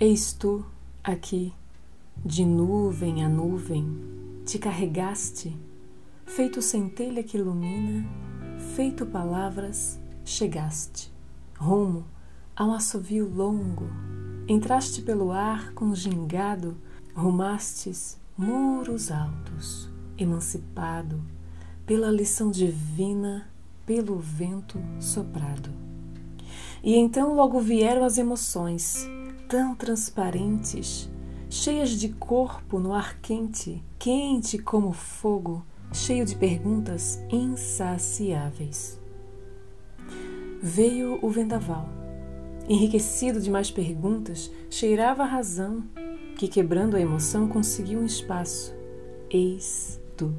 Eis tu aqui, de nuvem a nuvem, te carregaste, feito centelha que ilumina, feito palavras, chegaste, rumo a um assovio longo, entraste pelo ar com gingado, rumastes muros altos, emancipado pela lição divina, pelo vento soprado. E então logo vieram as emoções, tão transparentes, cheias de corpo no ar quente, quente como fogo, cheio de perguntas insaciáveis. Veio o vendaval. Enriquecido de mais perguntas, cheirava a razão, que quebrando a emoção conseguiu um espaço. Eis tu.